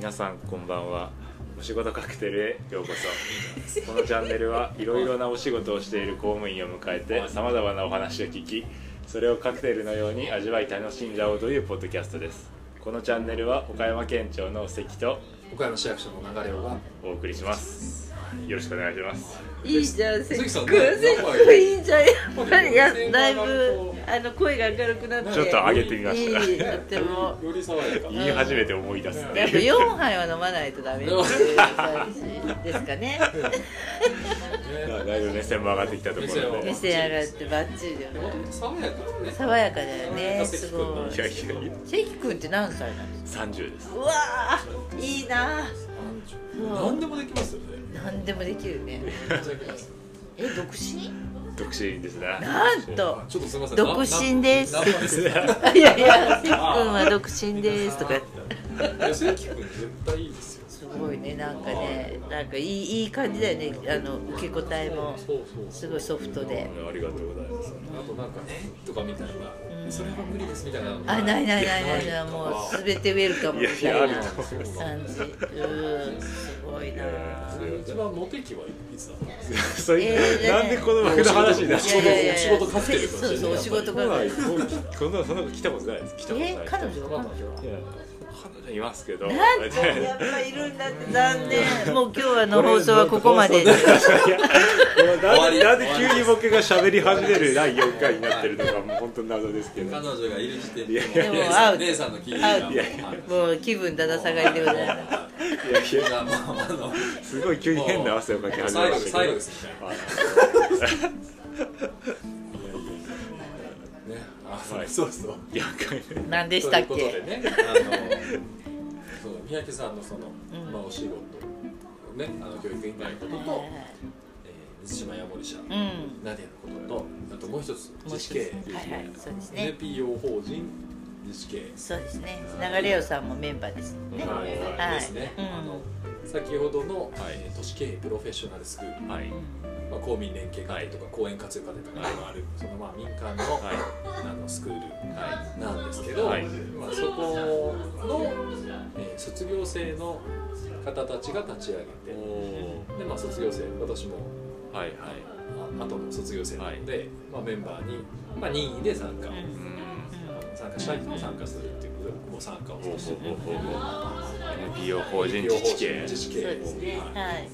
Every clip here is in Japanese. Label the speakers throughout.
Speaker 1: 皆さんこんばんは。お仕事カクテルへようこそ。このチャンネルはいろいろなお仕事をしている公務員を迎えてさまざまなお話を聞きそれをカクテルのように味わい楽しんじゃおうというポッドキャストです。このチャンネルは岡山県庁の関と
Speaker 2: 岡山市役所の流れが
Speaker 1: お送りします。よろしくお願いします。
Speaker 3: いいじゃん、関
Speaker 2: さんね
Speaker 3: 関君いいじゃん。やだいぶ、あの声が明るくなって。
Speaker 1: ちょっと上げてみました
Speaker 3: いい、とっても。
Speaker 2: より爽やか
Speaker 1: 言い始めて思い出すって
Speaker 3: やっぱ
Speaker 1: いう
Speaker 3: 四杯は飲まないとダメ ですかね。
Speaker 1: だいぶ目線も上がってきたところ
Speaker 3: 目
Speaker 1: で
Speaker 3: 線上がってバッチリだよね。
Speaker 2: 爽やかだね
Speaker 3: 爽やかだよね、すごい。関君って何歳なんですか。
Speaker 1: 30です
Speaker 3: うわー、いいな。
Speaker 2: 何でもできますよね
Speaker 3: 何でもできるね。え、独身？
Speaker 1: 独身ですね
Speaker 3: なんと。
Speaker 2: ちょっとすみません
Speaker 3: 独身ですいやいや、関君は独身ですとか。
Speaker 2: 絶対いいですよ
Speaker 3: すごいねなんかねなんかいいいい感じだよねあの受け答えもすごいソフトで
Speaker 1: ありがとうございます
Speaker 2: あとなんかねとかみたいなそれは無理ですみたいな。
Speaker 3: あないないないないないもう全てウェルカムみ
Speaker 1: いやいやある
Speaker 3: たいな感じうんすごいな。
Speaker 2: 一番モテ期はいつだったんで
Speaker 1: なんでこの僕の話になっち
Speaker 2: お仕事カクテルかもしれない
Speaker 3: そうそうお仕事カクテル
Speaker 1: こんなそんな子来たことないです。来たことない。
Speaker 3: え彼女は？彼女
Speaker 1: いや彼女いますけど。
Speaker 3: なんとやっぱいるんだって残念。もう今日はの放送はここまで。
Speaker 1: なんでなんで急に僕が喋り始める第4回になってるのかもう本当に謎ですけど。
Speaker 2: 彼女がいる時点
Speaker 1: いやい
Speaker 2: で
Speaker 3: や。でも会う
Speaker 2: 姉さんの気
Speaker 3: 会う
Speaker 2: が
Speaker 1: いやい
Speaker 3: もう気分だだ下がりでございます。
Speaker 1: いやいや。
Speaker 2: まあまあ
Speaker 1: すごい急に変な汗をかき始めましたけど。
Speaker 2: 最後ですみたいなね。あ
Speaker 1: はい。
Speaker 2: そうそう。
Speaker 1: 4回目
Speaker 3: 何でしたっ
Speaker 2: ということ
Speaker 3: け
Speaker 2: でね、あの そう三宅さんのその、
Speaker 3: うん。
Speaker 2: まあお仕事ね、あの教育委員会のことと、えー水島ヤモリ社、
Speaker 3: うん。
Speaker 2: ナディアのことと、あともう一つ自治系、
Speaker 3: はいはいそうですね。
Speaker 2: NPO 法人自治系、
Speaker 3: そうですね。流れよさんもメンバーですね。
Speaker 2: はい。
Speaker 3: はい。
Speaker 2: ですね。
Speaker 3: うん。
Speaker 2: あの先ほどの、えー都市経営プロフェッショナルスクール、
Speaker 1: はい。
Speaker 2: まあ公民連携課程とか公園活用課程とかい。ろいろある、そのまあ民間の、
Speaker 1: はい。
Speaker 2: あのスクール
Speaker 1: は
Speaker 2: なんですけど、
Speaker 1: はい。
Speaker 2: まあ、そこの、えー卒業生の方たちが立ち上げ
Speaker 1: い
Speaker 2: て
Speaker 1: お
Speaker 2: で、まあ、卒業生私も
Speaker 1: ーはいはい。
Speaker 2: あ後の卒業生なので、まあ、メンバーに、まあ、任意で参加、
Speaker 3: うん。
Speaker 1: うん
Speaker 2: 参加したい人も参加するっていうことで僕も参加を
Speaker 1: ほう
Speaker 2: して
Speaker 1: ほうほうほう NPO 法人自治系
Speaker 2: 自治系
Speaker 3: そうですね。
Speaker 2: はい。
Speaker 3: はい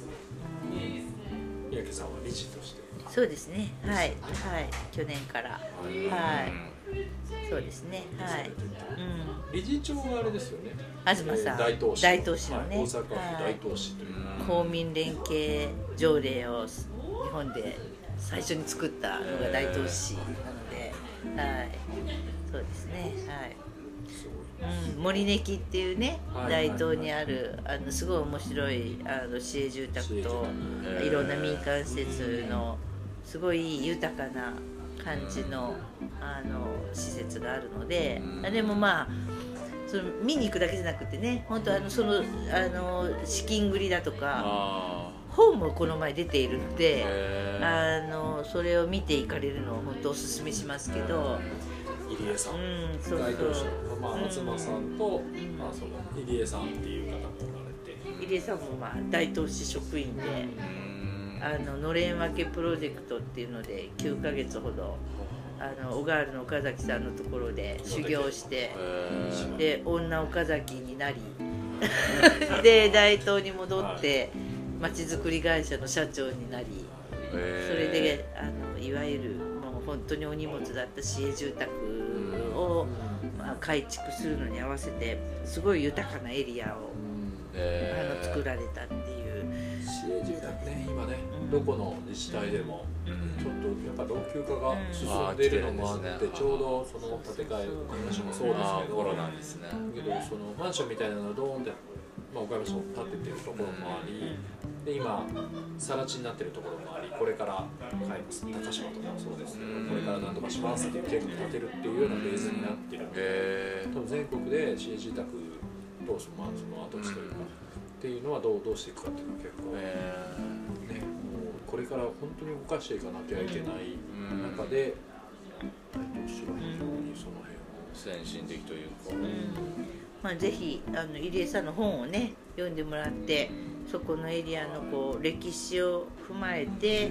Speaker 2: 三宅さんは理事として。
Speaker 3: そうですねはい。はい。去年から。
Speaker 2: はい。
Speaker 3: はいそうですね。はい。うん
Speaker 2: 理事長があれですよね。
Speaker 3: 東さん。
Speaker 2: えー大東市
Speaker 3: 大東市のね。
Speaker 2: はい。大阪府
Speaker 3: はい
Speaker 2: 大東市という、
Speaker 3: 公民連携条例を日本で最初に作ったのが大東市なので、はい、森根木っていうね
Speaker 2: はい
Speaker 3: 大東にあるあのすごい面白いあの市営住宅と
Speaker 1: 宅。
Speaker 3: いろんな民間施設のすごい豊かな感じのあの施設があるので
Speaker 1: うん。
Speaker 3: でもまあその見に行くだけじゃなくてね本当あのそのあの資金繰りだとか
Speaker 1: あ
Speaker 3: 本もこの前出ているの
Speaker 1: ー。
Speaker 3: であのそれを見て行かれるのを本当おすすめしますけど
Speaker 2: 入江さん、大東市
Speaker 3: そう。
Speaker 2: の、まあ、
Speaker 3: うん
Speaker 2: 東さんと、まあ、その入江さんっていう方もおられて。
Speaker 3: 入江さんもまあ大東市職員で
Speaker 1: うん。
Speaker 3: あののれん分けプロジェクトっていうので9ヶ月ほどあの小川原の岡崎さんのところで修行してで女岡崎になりで大東に戻ってまちづくり会社の社長になりそれであのいわゆるもう本当にお荷物だった市営住宅を、まあ、改築するのに合わせてすごい豊かなエリアをあの作られたっていう、
Speaker 2: 市営住宅ね今ね、
Speaker 3: うん
Speaker 2: どこの自治体でも
Speaker 1: うん。
Speaker 2: ちょっとやっぱ老朽化が進んでいるのもあって、ちょうどその建て替えの話もそうですけど、
Speaker 1: あーコロナですね。
Speaker 2: けどそのマンションみたいなのをドーンって、まあ、岡山市も建ててるところもあり、で今更地になってるところもありこれから買います。高島とかもそうですけど、
Speaker 1: うん。
Speaker 2: これからなんとかしますっていう計画立てるっていうようなフェーズになってるんで
Speaker 1: へ
Speaker 2: 多分全国で市営住宅とその,、まあ、その跡地というか、っていうのはどうどうしていくかっていうのは結構、
Speaker 1: え
Speaker 2: ね、もうこれから本当に動かしていかなきゃいけない
Speaker 1: うん。
Speaker 2: 中で、大東市は非常にその辺を。
Speaker 1: 先進的というか。
Speaker 3: うんまあ、ぜひあの入江さんの本をね読んでもらってそこのエリアのこう歴史を踏まえて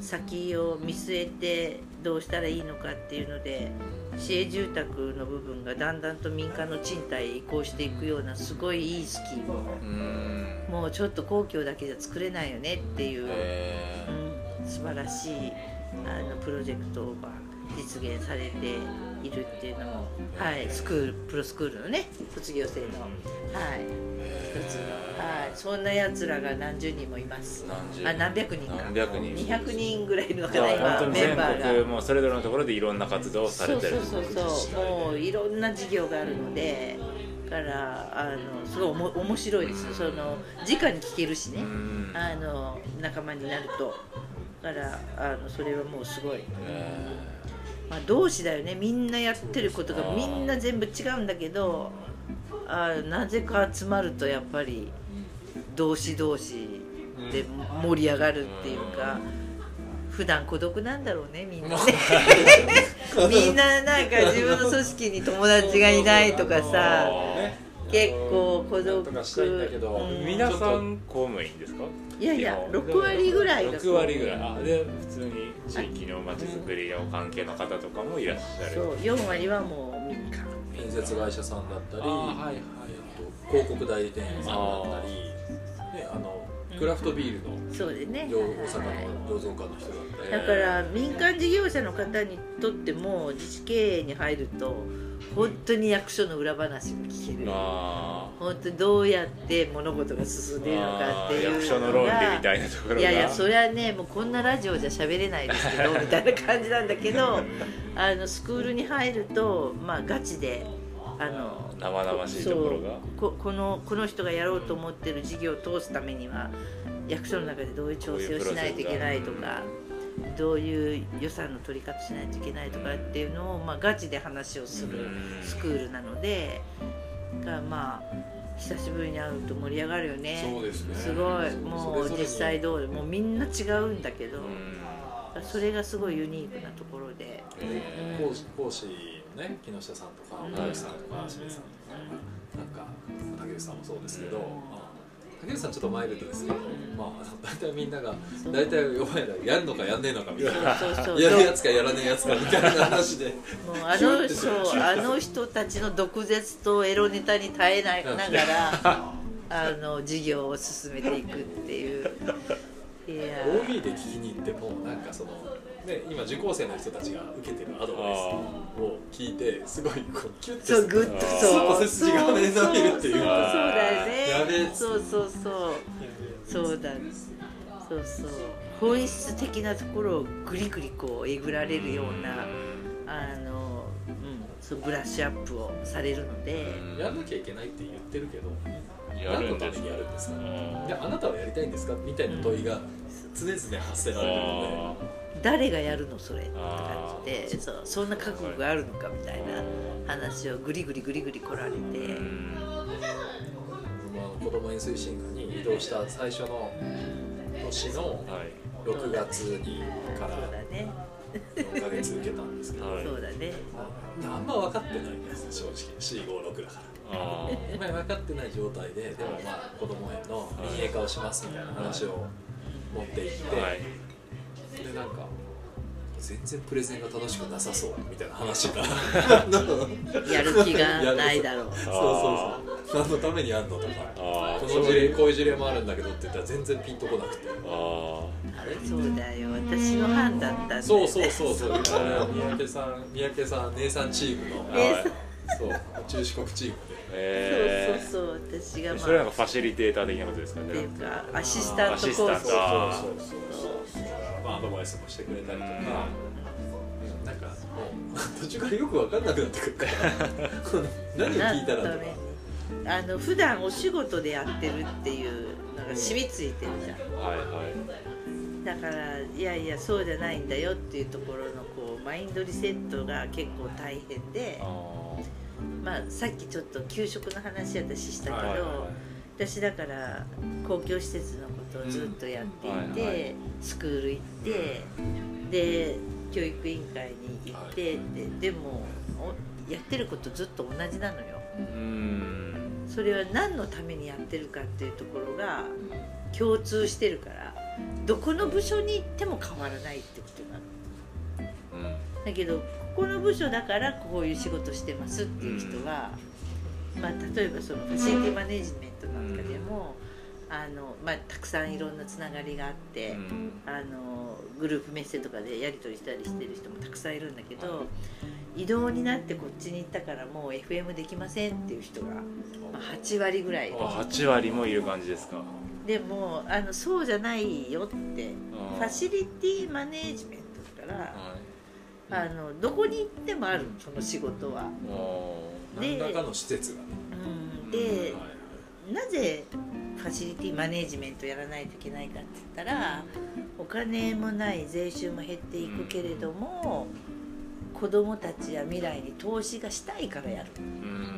Speaker 3: 先を見据えてどうしたらいいのかっていうので市営住宅の部分がだんだんと民間の賃貸へ移行していくようなすごいいいスキームもうちょっと公共だけじゃ作れないよねっていう、うん、素晴らしいあのプロジェクトが実現されているっていうのも、はい、スクールプロスクールのね卒業生の、はい、一つの、はい、そんなやつらが何十人もいます。あ何百人か。
Speaker 1: 何百人。
Speaker 3: 200人ぐらいいるのかな今メンバーが。
Speaker 1: もうそれぞれのところでいろんな活動をされてる
Speaker 3: そうそうそうそう。もういろんな事業があるのでからあのすごいおも面白いです。よその直に聞けるしね。あの仲間になると。だからあのそれはもうすごい。まあ、同志だよね。みんなやってることがみんな全部違うんだけどあなぜか集まるとやっぱり同志同士で盛り上がるっていうか普段孤独なんだろうねみんなね。みんななんか自分の組織に友達がいないとかさ 結構孤独。
Speaker 2: とかしたいんだけど、
Speaker 3: うん
Speaker 1: 皆さん公務員ですか？
Speaker 3: いやいや6割ぐらいが
Speaker 1: 6割ぐらい。あで普通に地域のまちづくりの関係の方とかもいらっしゃる。
Speaker 3: そう4割はもう民間。
Speaker 2: 建設会社さんだったり、
Speaker 1: はいはい
Speaker 2: えっと広告代理店さんだったりであのクラフトビールの
Speaker 3: そうでね。
Speaker 2: 大阪の醸造家の人だったり。
Speaker 3: だから民間事業者の方にとっても自治経営に入ると本当に役所の裏話が聞ける。
Speaker 1: あ
Speaker 3: 本当にどうやって物事が進んでいるのかっていう
Speaker 1: 役所の論理みたいなところが。
Speaker 3: いやいやそれはねもうこんなラジオじゃ喋れないですけど みたいな感じなんだけどあのスクールに入るとまあガチであの
Speaker 1: 生々しいところが？
Speaker 3: ここのこの人がやろうと思ってる事業を通すためには役所の中でどういう調整をしないといけないとかどういう予算の取り方しないといけないとかっていうのを、まあ、ガチで話をする
Speaker 1: うん。
Speaker 3: スクールなのでがまあ久しぶりに会うと盛り上がるよね。
Speaker 2: そうですね。
Speaker 3: すごい。もう実際どうもうみんな違うんだけど
Speaker 1: うん。
Speaker 3: それがすごいユニークなところで。
Speaker 2: えー講師講師のね木下さんとか
Speaker 3: うん。
Speaker 2: 岡崎さんとか清水さんとかなんか竹内さんもそうですけど、まあ竹内さんちょっとマイルドですけど、まあ大体みんなが大体お前らやるのかやんねえのかみたいな。
Speaker 3: そうそう
Speaker 2: やるやつかやらねえやつかみたいな話で。
Speaker 3: もうあのそうあの人たちの毒舌とエロネタに耐えないながら あの事業を進めていくっていう。いや。
Speaker 2: OB で聞きに行ってもなんかその、ね、今受講生の人たちが受けてるアドバイスを聞いてすごいこうキュッて
Speaker 3: そうグッとそう。
Speaker 2: 背筋が跳ね伸びるっていう
Speaker 3: そう。そうだよ
Speaker 2: やべえ
Speaker 3: ねそうそうそう。そうだ。そうそう。本質的なところをグリグリこうえぐられるようなあの、うん、そうブラッシュアップをされるので、
Speaker 2: やらなきゃいけないって言ってるけど
Speaker 1: やるんです
Speaker 2: 何のためにやるんですか
Speaker 1: うん
Speaker 2: であなたはやりたいんですかみたいな問いが常々発せられるの
Speaker 3: 誰がやるのそれって
Speaker 1: あ
Speaker 3: 感じでそうそんな覚悟があるのかみたいな話をグリグリグリグリ来られて、
Speaker 2: 子ども園推進課に移動した最初の年の
Speaker 1: はい
Speaker 2: 6月にから
Speaker 3: そうだね。
Speaker 2: 4ヶ月受けたんですけど、
Speaker 1: はい
Speaker 3: そうだね。
Speaker 2: あんま分かってないんです正直。C56 だから。
Speaker 1: あ
Speaker 2: まあ分かってない状態ででもまあ子ども園の民営化をしますみたいな話を持っていって、でなんか全然プレゼンが楽しくなさそう。みたいな話が。
Speaker 3: やる気がないだろう。
Speaker 2: そうそうそう。何のためにやんのとか。
Speaker 1: あー。
Speaker 2: この事例こういう事例もあるんだけどって言ったら全然ピンとこなくて。
Speaker 1: あ
Speaker 3: そうだよ。私の班だったんだよね。
Speaker 2: そうそうそうそう。三宅さん三宅さん姉さんチームの。
Speaker 1: ーはい。
Speaker 2: そう。中四国チームで。
Speaker 1: え
Speaker 3: そうそうそう。私が
Speaker 1: ー
Speaker 3: ま
Speaker 1: それなんか
Speaker 3: あ。
Speaker 1: ファシリテーター的なことですかね。
Speaker 3: っていうかアシスタントコース。
Speaker 2: そうそうそうまあアドバイスもしてくれたりとか、うん。なんかもう途中からよく分かんなくなってくるから。何を聞いたらとか、
Speaker 3: あの普段お仕事でやってるっていうのが染みついてるじゃん。
Speaker 1: はいはい
Speaker 3: だからいやいやそうじゃないんだよっていうところのこうマインドリセットが結構大変で。
Speaker 1: あ
Speaker 3: まあさっきちょっと給食の話私したけど、
Speaker 2: はいはいはい
Speaker 3: 私だから公共施設のことをずっとやっていて、
Speaker 1: うん。はいはい。
Speaker 3: スクール行ってで教育委員会に行って、ででもおやってることずっと同じなのよ。
Speaker 1: うん。
Speaker 3: それは何のためにやってるかっていうところが共通してるからどこの部署に行っても変わらないってことなの。
Speaker 1: うん。
Speaker 3: だけどここの部署だからこういう仕事してますっていう人は、まあ、例えばそのファシリティマネジメントなんかでも、あのまあ、たくさんいろんなつながりがあって、
Speaker 1: うん。
Speaker 3: あのグループメッセとかでやり取りしたりしてる人もたくさんいるんだけど、異動になってこっちに行ったからもう FM できませんっていう人が、まあ、8割ぐらい。いる
Speaker 1: あ8割もいる感じですか。
Speaker 3: でもあのそうじゃないよって。ファシリティマネジメントだから。
Speaker 1: はい
Speaker 3: あのどこに行ってもあるその仕事は。
Speaker 2: 何らかの施設がね。
Speaker 3: うん、で
Speaker 2: はいはい。
Speaker 3: なぜファシリティマネジメントやらないといけないかって言ったらお金もない税収も減っていくけれども、子供たちや未来に投資がしたいからやる。
Speaker 1: うん。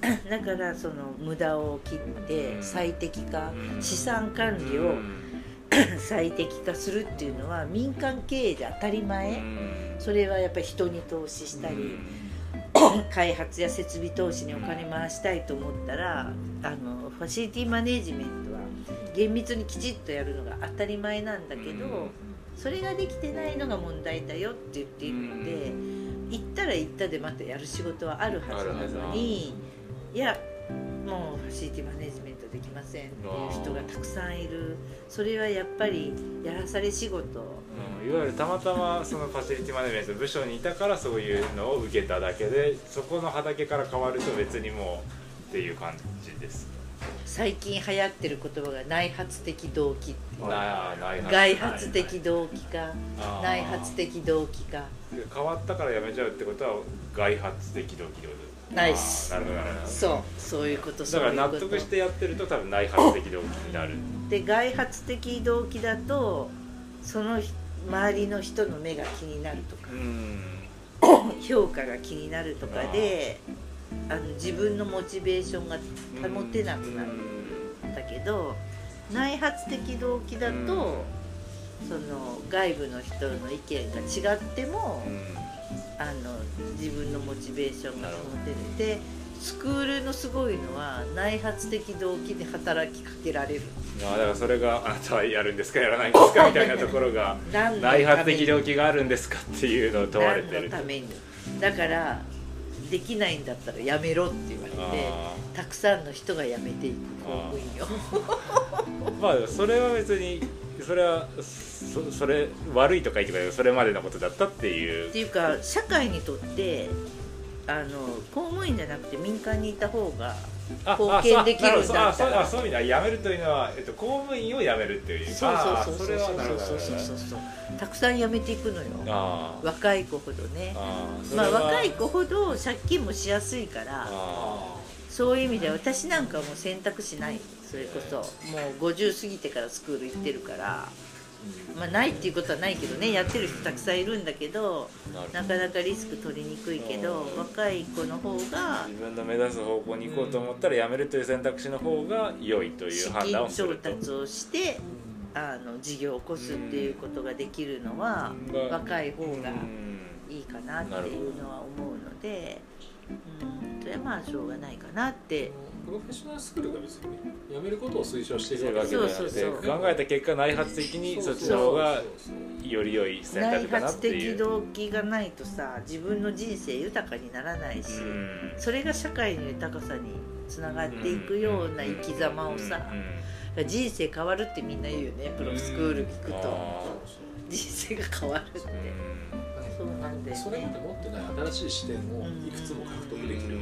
Speaker 3: だからその無駄を切って
Speaker 1: うん。
Speaker 3: 最適化、
Speaker 1: うん。
Speaker 3: 資産管理を
Speaker 1: うん。
Speaker 3: 最適化するっていうのは民間経営で当たり前、
Speaker 1: うん
Speaker 3: それはやっぱり人に投資したり、開発や設備投資にお金回したいと思ったらあのファシリティマネジメントは厳密にきちっとやるのが当たり前なんだけど、
Speaker 1: うん。
Speaker 3: それができてないのが問題だよって言っているので、行ったら行ったでまたやる仕事はあるはずなのにいやもうファシリティマネジメントできませんっていう人がたくさんいる。それはやっぱりやらされ仕事。
Speaker 1: うんいわゆるたまたまそのファシリティマネジメントの部署にいたからそういうのを受けただけで そこの畑から変わると別にもうっていう感じです
Speaker 3: 最近流行ってる言葉が内発的動機外発的動機か内発的動機か。
Speaker 1: 変わったからやめちゃうってことは外発的動機ってこと
Speaker 3: ナイス
Speaker 1: あーなるほどなるほど。
Speaker 3: そうそういうこと
Speaker 1: だから納得してやってると多分内発的動機になる。
Speaker 3: で外発的動機だとその周りの人の目が気になるとか
Speaker 1: うん。
Speaker 3: 評価が気になるとかであの自分のモチベーションが保てなくなるんだけど内発的動機だとその外部の人の意見が違ってもあの自分のモチベーションが保てるでスクールのすごいのは内発的動機で働きかけられる。
Speaker 1: あだからそれがあなたはやるんですかやらないんですか みたいなところが内発的動機があるんですかっていうのを問われて
Speaker 3: 何
Speaker 1: る
Speaker 3: のために？だからできないんだったらやめろって言われて
Speaker 1: あ
Speaker 3: たくさんの人が辞めていく公務員を。
Speaker 1: ー まあそれは別にそれはそそれ悪いとかいいとかそれまでのことだったっていう。
Speaker 3: っていうか社会にとってあの公務員じゃなくて民間にいた方が
Speaker 1: あ
Speaker 3: 貢献できるんだ
Speaker 1: あそう
Speaker 3: ったら
Speaker 1: あそういう意味では辞めるというのは、えっと、公務員を辞めるっていう
Speaker 3: そう
Speaker 1: あー
Speaker 3: そうそうそう。そうそう
Speaker 1: なるほど
Speaker 3: そうそうたくさん辞めていくのよ。若い子ほどね。まあ
Speaker 1: は
Speaker 3: 若い子ほど借金もしやすいから。
Speaker 1: あ
Speaker 3: そういう意味では私なんかもう選択肢ないそれこそもう50過ぎてからスクール行ってるからまあないっていうことはないけどねやってる人たくさんいるんだけど
Speaker 1: ーな
Speaker 3: かなかリスク取りにくいけど
Speaker 1: うん。
Speaker 3: 若い子の方が
Speaker 1: 自分の目指す方向に行こうと思ったら辞めるという選択肢の方が良いという
Speaker 3: 資
Speaker 1: 判断を
Speaker 3: 金
Speaker 1: すると。
Speaker 3: 調達をしてあの事業を起こすっていうことができるのは
Speaker 1: うん。
Speaker 3: 若い方が
Speaker 1: うん。
Speaker 3: いいかなっていうのは思うのでうん。それはまあしょうがないかなって
Speaker 2: プロフェッショナルスクールが別にね辞めることを推奨している
Speaker 1: わけではなくて考えた結果内発的にそっちの方がより良い選
Speaker 3: 内
Speaker 1: 択かなっ
Speaker 3: 発
Speaker 1: ていう。
Speaker 3: 的動機がないとさ自分の人生豊かにならないし
Speaker 1: うん。
Speaker 3: それが社会の豊かさにつながっていくような生き様をさ
Speaker 1: うん
Speaker 3: 人生変わるってみんな言うよねプロスクール聞くと。
Speaker 1: あ
Speaker 3: 人生が変わるって。
Speaker 1: ーうん。
Speaker 3: そうなんだよ
Speaker 2: それまで
Speaker 3: ね
Speaker 2: 持ってない新しい視点をいくつも獲得できる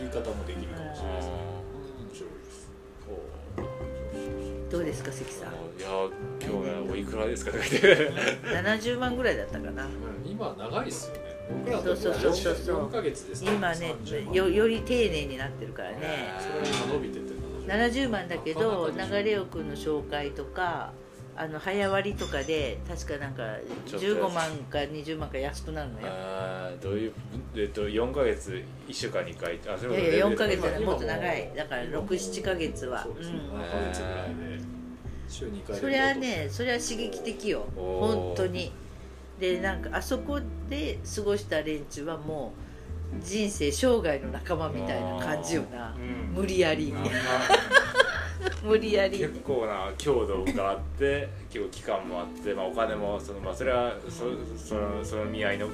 Speaker 2: 言い方もできるしれないですね
Speaker 3: どうですか関さん？
Speaker 1: いや今日はおいくらですかとか言って。
Speaker 3: 70万ぐらいだったかな。
Speaker 2: 今長いっすよね。僕ら
Speaker 3: そうそうそうそうそう。
Speaker 2: 4ヶ月ですから。
Speaker 3: 今ね
Speaker 2: 30万
Speaker 3: よより丁寧になってるからね。
Speaker 2: それ伸びてて
Speaker 3: 70万だけど流れくんの紹介とかあの早割りとかで確かなんか
Speaker 1: ちょっと
Speaker 3: 15万か20万か安くなるのよ。
Speaker 1: あーどういうえっと4ヶ月1週間に1回あそう
Speaker 3: いやいや4ヶ月じゃない。
Speaker 2: 今
Speaker 3: もっと長い。だから67ヶ月。は。
Speaker 2: そうですね。
Speaker 3: うん。
Speaker 2: 7ヶ月ぐらいで週2回で
Speaker 3: それはねそれは刺激的よ。本当に。でなんかあそこで過ごした連中はもう人生生涯の仲間みたいな感じよな。
Speaker 1: うん。
Speaker 3: 無理やり 無理やり。
Speaker 1: 結構な強度があって結構期間もあって、まあ、お金もその、まあ、それはそそのその見合いの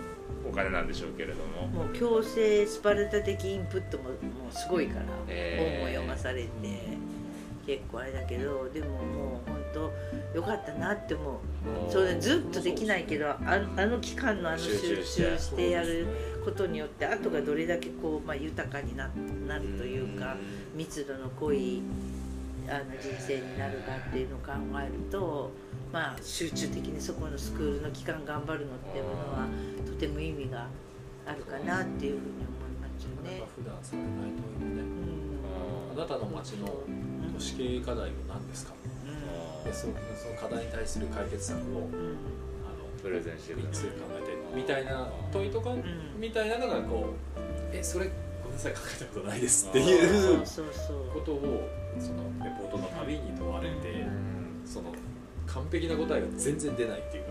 Speaker 1: お金なんでしょうけれども。
Speaker 3: もう強制スパルタ的インプットももうすごいから、
Speaker 1: えー。
Speaker 3: 本を読まされて結構あれだけどでももう本当よかったなって思う。それずっとできないけどああの期間のあの集中
Speaker 1: して。
Speaker 3: してやることによって後がどれだけこう、まあ、豊かにななるというか密度の濃いあの人生になるかっていうのを考えると、まあ、集中的にそこのスクールの期間頑張るのっていうものはとても意味があるかなっていうふうに思いますよね。
Speaker 2: 普段されない問いもね
Speaker 3: うん。
Speaker 2: あなたの町の都市経営課題は何ですか？でそその課題に対する解決策を
Speaker 3: うん。うん
Speaker 2: あの
Speaker 1: プレゼンしてく
Speaker 2: 3つ考えてみたいな問いとか、
Speaker 3: ん
Speaker 2: みたいなのがこうえそれごめんなさい考えたことないですって
Speaker 3: そ
Speaker 2: いう
Speaker 3: うそうそう
Speaker 2: ことをそのレポートのたびに問われて、その完璧な答えが全然出ないっていうか、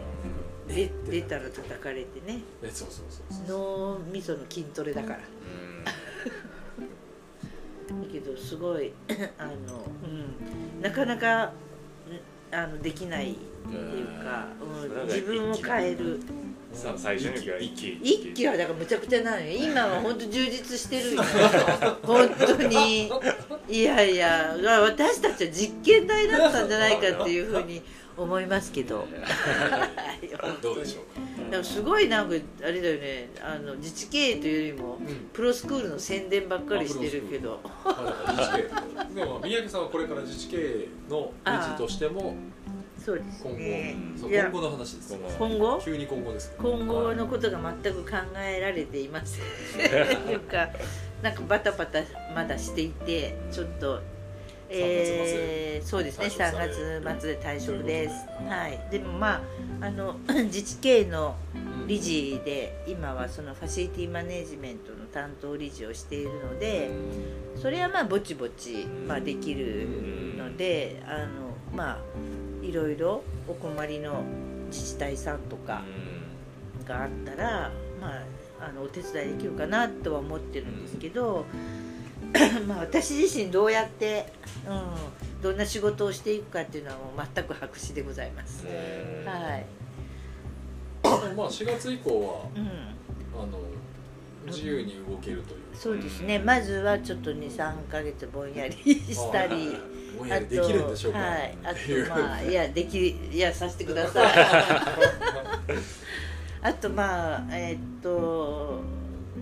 Speaker 3: で出たら叩かれてね。
Speaker 2: えそうそうそうそう。
Speaker 3: 脳みその筋トレだから。だけどすごい あの、うん、なかなかんあのできないっていうか、うん、自分を変える
Speaker 1: さ最初には一気。
Speaker 3: 一気。はだからむちゃくちゃなのよ 今は本当充実してるよ。本当に。いやいや。私たちは実験台だったんじゃないかっていうふうに思いますけど。
Speaker 2: どうでしょうか？
Speaker 3: でもすごいなんかあれだよね。あの自治経営というよりも
Speaker 2: うん。
Speaker 3: プロスクールの宣伝ばっかりしてるけど。
Speaker 2: まあ自治経営。でも宮城さんはこれから自治経営の理事としても
Speaker 3: そうです
Speaker 2: 今後、
Speaker 3: ね
Speaker 2: そう
Speaker 3: いや。
Speaker 2: 今後の話です。
Speaker 1: 今後？
Speaker 3: 今後
Speaker 2: 急に今後です。
Speaker 3: 今後のことが全く考えられていません。というかなんかバタバタまだしていてちょっとえーそうですね3
Speaker 2: 退職される
Speaker 3: 月末で退職です。はい。でもまああの 自治経営の
Speaker 2: うん
Speaker 3: 理事で今はそのファシリティマネジメントの担当理事をしているのでそれはまあぼちぼち、まあ、できるのであのまあいろいろお困りの自治体さんとかがあったら、まあ、あのお手伝いできるかなとは思ってるんですけど、まあ私自身どうやって、うん、どんな仕事をしていくかっていうのはもう全く白紙でございます。はい、
Speaker 2: まあ4月以降は
Speaker 3: うん
Speaker 2: 自由に動けるという。
Speaker 3: そうですね。まずはちょっと23か月ぼんやりしたり
Speaker 2: ぼんやりできるんでしょうか。
Speaker 3: はい、あとまあいやできいやさせてください。あとまあえーっと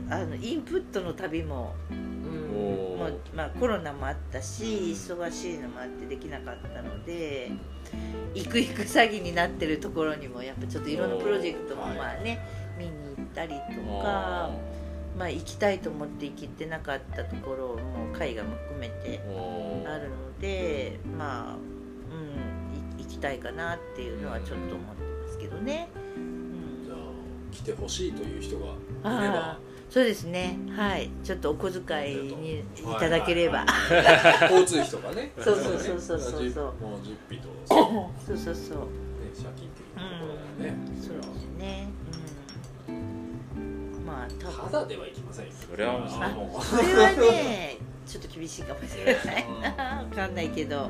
Speaker 3: あのインプットの旅も
Speaker 2: うん。
Speaker 3: もう、まあ、コロナもあったし忙しいのもあってできなかったので行く行く詐欺になってるところにもやっぱちょっといろんなプロジェクトも
Speaker 2: はい
Speaker 3: まあね、見に行ったりと
Speaker 2: あ
Speaker 3: かまあ行きたいと思って行けてなかったところも海外も含めてあるのでまあうんい行きたいかなっていうのはちょっと思ってますけどね。うん
Speaker 2: じゃあ来てほしいという人がいれ
Speaker 3: あ
Speaker 2: ば。
Speaker 3: あそうですね。はい。ちょっとお小遣いにいただければ、
Speaker 2: 交通費とかね。
Speaker 3: そうそうそうそうそう。そ う
Speaker 2: じもう実費と。そうね
Speaker 3: そうそう。そう
Speaker 2: 借金っていうところだよね
Speaker 3: まあ多分。
Speaker 2: ただではいきませんよ。
Speaker 1: それはもう。
Speaker 3: それはねちょっと厳しいかもしれない。な分かんないけど。はい。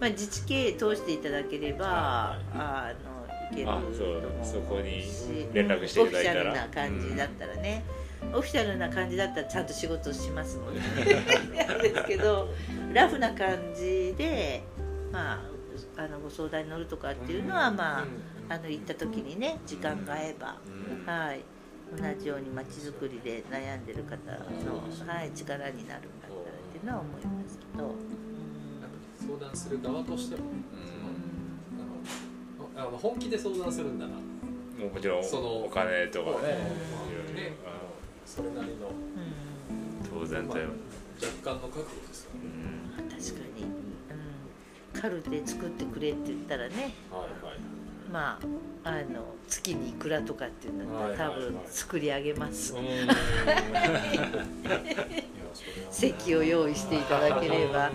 Speaker 3: まあ自治経営通していただければ、
Speaker 2: は
Speaker 3: あのいける
Speaker 1: そう。そこに
Speaker 3: し
Speaker 1: 連絡していただいたら。
Speaker 3: オフィシャルな感じだったらね、オフィシャルな感じだったらちゃんと仕事をしますのでなん ですけどラフな感じでまああのご相談に乗るとかっていうのはまあ、あの行った時にね時間が合えば、
Speaker 1: うん。
Speaker 3: はい同じようにまちづくりで悩んでる方の、はい、力になるんだったらっていうのは思いますけど、うん
Speaker 2: 相談する側としてもね
Speaker 1: うん
Speaker 2: あのあの本気で相談するんだな。
Speaker 1: もちろん
Speaker 2: その
Speaker 1: お金とかね。
Speaker 2: ね。それなりの。
Speaker 3: うん
Speaker 1: 当然だよ、
Speaker 2: 若干の覚悟ですよね。
Speaker 1: うん。
Speaker 3: 確かに、うん、カルテ作ってくれって言ったらね。
Speaker 2: はいはい
Speaker 3: まああの月にいくらとかっていうんだったら多分作り上げます、席を用意していただければ。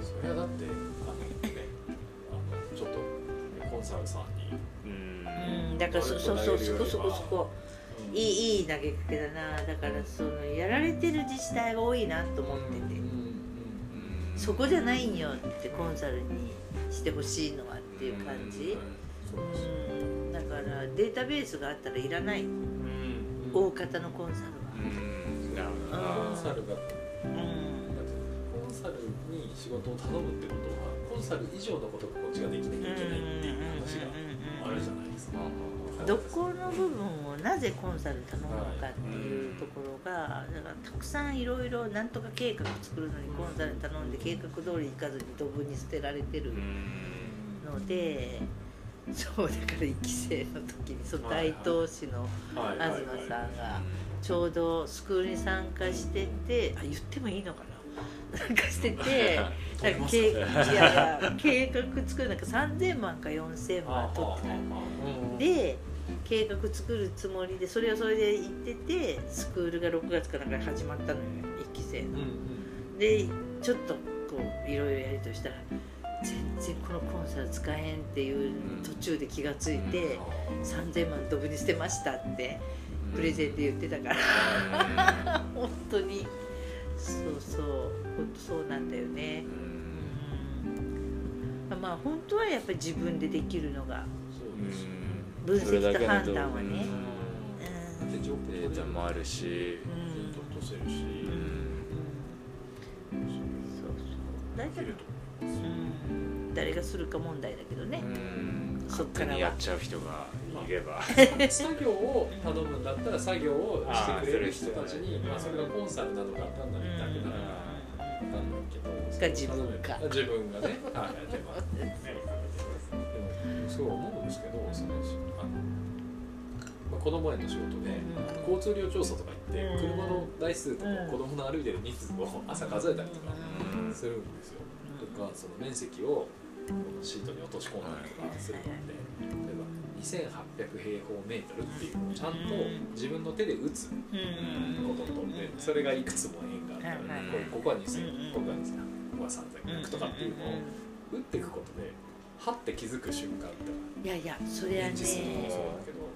Speaker 2: それはだってあのねあのちょっとコンサルさんに。
Speaker 1: うん
Speaker 3: だからそそうそうそこそこそこ。
Speaker 2: うん。
Speaker 3: いいいい投げかけだな。だからそのやられてる自治体が多いなと思ってて、そこじゃないんよってコンサルにしてほしいのはっていう感じ、だからデータベースがあったらいらない。
Speaker 2: うん
Speaker 3: 大方のコンサルは、
Speaker 1: うん。なるほど。
Speaker 3: あ
Speaker 2: コンサルが
Speaker 3: うん。
Speaker 2: コンサルに仕事を頼むってことはコンサル以上のことがこっちができなきゃいけないっていう話があるじゃないですか。
Speaker 3: どこの部分をなぜコンサル頼むのかっていうところがだからたくさんいろいろなんとか計画作るのにコンサル頼んで計画通りいかずにドブに捨てられてるのでそうだから1期生の時にその大東市の東さんがちょうどスクールに参加しててあ言ってもいいのかな？参加してて なんか計いや計画作るなんか3000万か4000万取ってたで計画作るつもりでそれをそれで行っててスクールが6月かなんかに始まったのよ1期生の。でちょっとこういろいろやりとしたら全然このコンサル使えへんっていう途中で気がついて3000万ドブに捨てましたってプレゼンで言ってたから本当にそうそう本当そうなんだよね。うんまあ本当はやっぱり自分でできるのが
Speaker 2: そうですね
Speaker 3: 分析と判断はね。
Speaker 2: だ
Speaker 3: うん。
Speaker 2: って情報
Speaker 1: データもあるし。
Speaker 3: うん。
Speaker 2: 落とせるし。
Speaker 3: うん。そうそう。大体うん。誰がするか問題だけどね、そっから
Speaker 1: やっちゃう人がいれば。
Speaker 2: 作業を頼むんだったら作業をしてくれる人たちにまあそれがコンサルなのか何なのかだけなら分かんないけど。
Speaker 3: が自分か。
Speaker 2: 自分がね。はいでも でもそう思うんですけどそのあの、まあ、子供園の仕事で交通量調査とか行って車の台数とか
Speaker 3: うん。
Speaker 2: 子供の歩いてる人数を朝数えたりとかするんですよ。とかその面積をこのシートに落とし込んだりとかするので例えば2800平方メートルっていうのをちゃんと自分の手で打つ
Speaker 3: うん。
Speaker 2: こととでそれがいくつも円があったらこここは2000
Speaker 3: うん
Speaker 2: ここは2000ここは3500とかっていうのを打っていくことではって気づく瞬間って。
Speaker 3: いやいやそれはね
Speaker 2: そうだけど。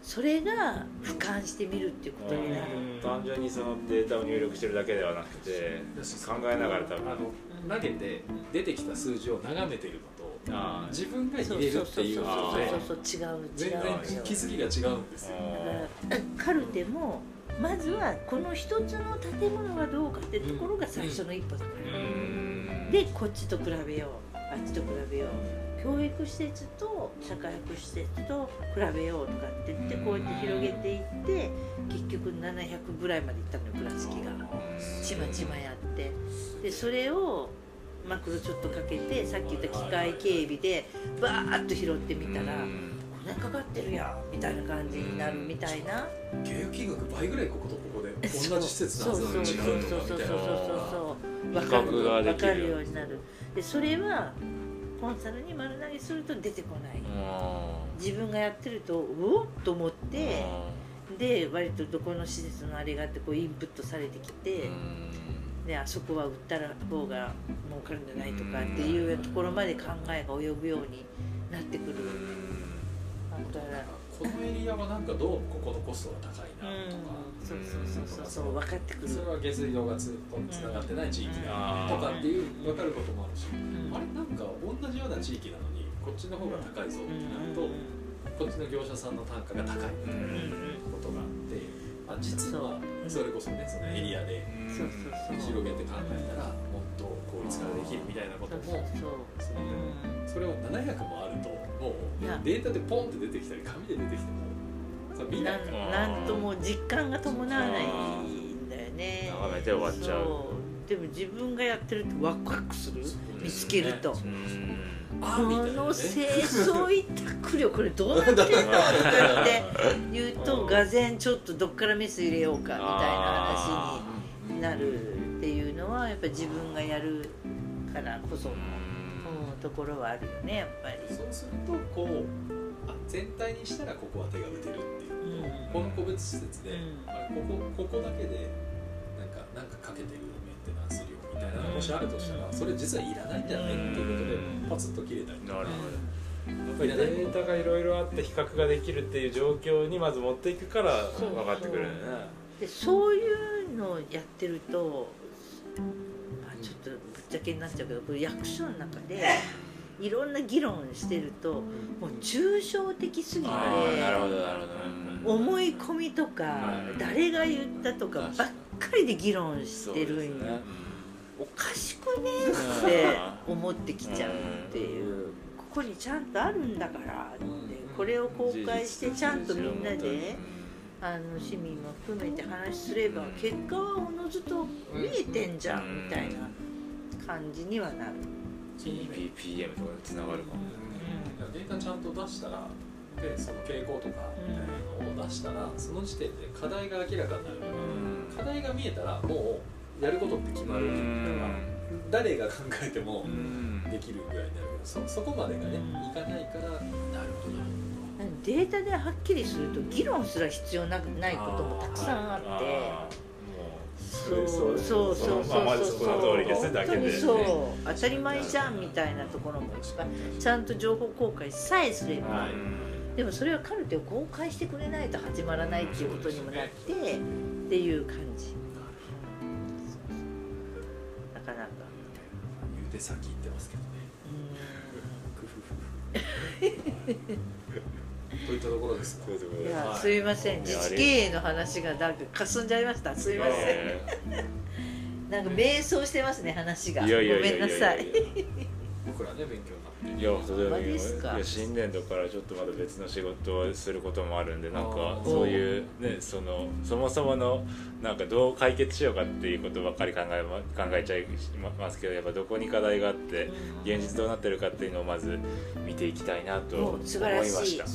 Speaker 3: それが俯瞰してみるっていうことになる。
Speaker 1: 単純にそのデータを入力してるだけではなくて考えながら多分。
Speaker 2: あの投げて出てきた数字を眺めてるのと
Speaker 1: あー
Speaker 2: 自分が入れるって
Speaker 3: そうそうそう
Speaker 2: いうの
Speaker 3: うそう違う違う
Speaker 2: 全然気づきが違うんですよ
Speaker 3: だからカルテもまずはこの一つの建物がどうかってところが最初の一歩だから、でこっちと比べようあっちと比べよう教育施設と社会福祉施設と比べようとかって言ってこうやって広げていって結局700ぐらいまでいったのよ倉敷が。ちまちまやって。でそれをマクロちょっとかけてさっき言った機械警備でバーッと拾ってみたらこれかかってるやんみたいな感じになるみたいな。
Speaker 2: 契約金額倍ぐらいこことここで同じ施設なのに違うとかみたいな。
Speaker 3: そうそうそうそうそう。分
Speaker 1: 比
Speaker 3: かる
Speaker 1: 較ができる
Speaker 3: 分かるようになる。でそれはコンサルに丸投げすると出てこない。自分がやってるとうおっと思ってで割とどこの施設のあれがあってこうインプットされてきてであそこは売ったら方が儲かるんじゃないとかっていうところまで考えが及ぶようになってくる。だから
Speaker 2: このエリアはなんかどうもここのコストが高いなとか、
Speaker 3: うん。そうそうそうそうそう。分かってくる。
Speaker 2: それは下水道がつつながってない地域だ
Speaker 1: うん。
Speaker 2: とかっていう分かることもあるし、
Speaker 3: ん。
Speaker 2: あれなんか同じような地域なのにこっちの方が高いぞってなると、こっちの業者さんの単価が高いみたいなことがあって、まあ、実はそれこそねそのエリアで広げて考えたらもっと効率化できるみたいなことも
Speaker 3: そう。
Speaker 2: それを700もあるともう
Speaker 3: いや。
Speaker 2: データでポンって出てきたり紙で出てきても見ないから
Speaker 3: なん。なんとも実感が伴わないんだよね。
Speaker 1: 眺めて終わっちゃう。
Speaker 3: でも自分がやってるとワクワクする？見つけると、この清掃委託料これどうなってんのとかって 言うとがぜんちょっとどっからメス入れようかみたいな話になるはやっぱり自分がやるからこその、うん。ところはあるよねやっぱり。
Speaker 2: そうするとこうあ全体にしたらここは手が打てるっていう。
Speaker 3: うん。
Speaker 2: この個別施設で、
Speaker 3: うん。
Speaker 2: あここここだけでなんかなんかかけてるメンテナンス料みたいなのがもしあるとしたらそれ実はいらないんじゃないっていうことでパツッと切れたりとか。
Speaker 1: なるほぱりデータがいろいろあって比較ができるっていう状況にまず持っていくから分かってくるよね。
Speaker 3: でそういうのをやってると、まあ、ちょっとぶっちゃけになっちゃうけどこれ役所の中で いろんな議論してるともう抽象的すぎて思い込みとか
Speaker 1: うん
Speaker 3: 誰が言ったとかばっかりで議論してるんよ。
Speaker 1: そうですね。
Speaker 3: おかしくねって思ってきちゃうっていう。ここにちゃんとあるんだからってこれを公開してちゃんとみんなであの市民も含めて話すれば結果はおのずと見えてんじゃんみたいな感じにはなる。
Speaker 1: PPM とかでつながるかも
Speaker 2: データちゃんと出したらでその傾向とかみたいなのを出したらその時点で課題が明らかになる課題が見えたらもうやることって決まるだから誰が考えてもできるぐらいになるけどそそこまでがねいかないから
Speaker 3: データではっきりすると議論すら必要なないこともたくさんあって。そうそうそうそうそう
Speaker 1: まあまずそ
Speaker 3: う。当たり前じゃんみたいなところもいっぱいちゃんと情報公開さえすれば、
Speaker 2: はい。
Speaker 3: でもそれはカルテを公開してくれないと始まらないっていうことにもなって、っていう感じ。なかなか。
Speaker 2: 言うて先言ってますけどね といったところです
Speaker 1: い
Speaker 3: や
Speaker 2: はい。
Speaker 3: すいません。自治経営の話がなんかかすんじゃいました。すいません。
Speaker 1: え
Speaker 3: なんか迷走してますね話が。
Speaker 1: ーいやいや
Speaker 3: ごめんなさい。
Speaker 2: 僕らね勉強
Speaker 1: いや新年度からちょっとまた別の仕事をすることもあるんでなんかそういうねそのそもそものなんかどう解決しようかっていうことばっかり考えま考えちゃいますけどやっぱどこに課題があって現実どうなってるかっていうのをまず見ていきたいなと
Speaker 3: も
Speaker 1: 思いま
Speaker 3: う素晴らし
Speaker 1: した。
Speaker 3: い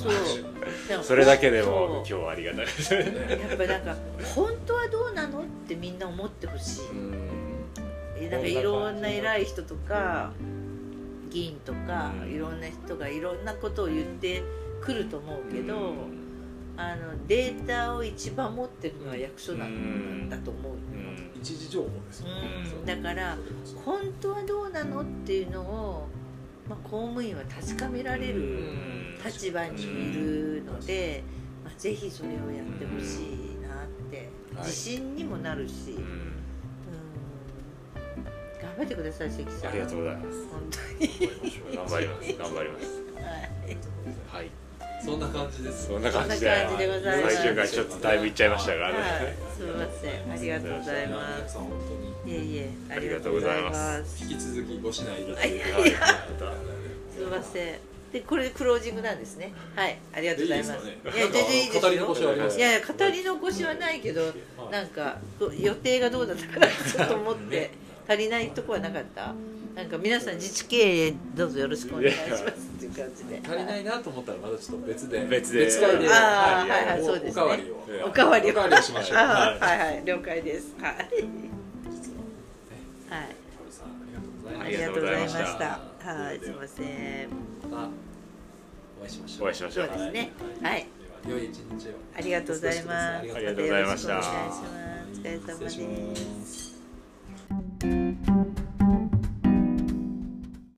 Speaker 3: そ
Speaker 1: れだけでも今日はありがたいです。
Speaker 3: やっぱなんか本当はどうなのってみんな思ってほしい。なんかいろんな偉い人とか議員とか
Speaker 1: うん。
Speaker 3: いろんな人がいろんなことを言ってくると思うけど、
Speaker 1: うん。
Speaker 3: あのデータを一番持ってるのは役所なん
Speaker 1: うん
Speaker 3: だと思う、
Speaker 1: うん。
Speaker 2: 一時情報ですよね。
Speaker 3: うん。だから本当はどうなのっていうのを、まあ、公務員は確かめられる立場にいるので、まあ、ぜひそれをやってほしいなって。
Speaker 1: はい。
Speaker 3: 自信にもなるし、頑張ってください関さん。
Speaker 1: ありがとうございます。
Speaker 3: 本当に。
Speaker 1: 頑張ります。頑張ります。
Speaker 3: はい。
Speaker 1: はい
Speaker 2: そんな感じです。
Speaker 1: そんな感じで。最終回ちょっとだいぶいっちゃいましたからね、
Speaker 3: はい、すみません。ありがとうございま
Speaker 2: 皆さん本当に
Speaker 3: すいえいえ
Speaker 1: ありがとうございます。
Speaker 2: 引き続きごしないで。
Speaker 3: はい。
Speaker 1: はい
Speaker 3: すみません。でこれでクロージングなんですね。はいありがとうございます。
Speaker 2: い
Speaker 3: や全然いいですよ。いやいや語り残しはないけどなんか予定がどうだったかなちょっと思って足りないとこはなかった？なんか皆さん自治経営どうぞよろしくお願いしますっていう感じで。
Speaker 2: 足りないなと思ったらまたちょっと別で。
Speaker 1: 別で。
Speaker 2: 別会で。
Speaker 3: あーはい。はい
Speaker 2: お
Speaker 3: そうですね。
Speaker 2: おかわりを。
Speaker 1: え
Speaker 3: おかわり
Speaker 2: をしましょう。
Speaker 3: はい。はい了解です。はい。はい。
Speaker 2: ありがとうござい。ま
Speaker 3: あ
Speaker 2: す
Speaker 3: りがとうございまし
Speaker 2: ありがとうございま
Speaker 3: た。はいすいません。
Speaker 2: またお会いしましょう。
Speaker 1: お会いしましょう。
Speaker 3: そうですね。はい。
Speaker 2: 良い。一日を
Speaker 3: ありがとうございます。
Speaker 2: ありがとう
Speaker 1: ありがとうございました
Speaker 3: お疲れ様です thank you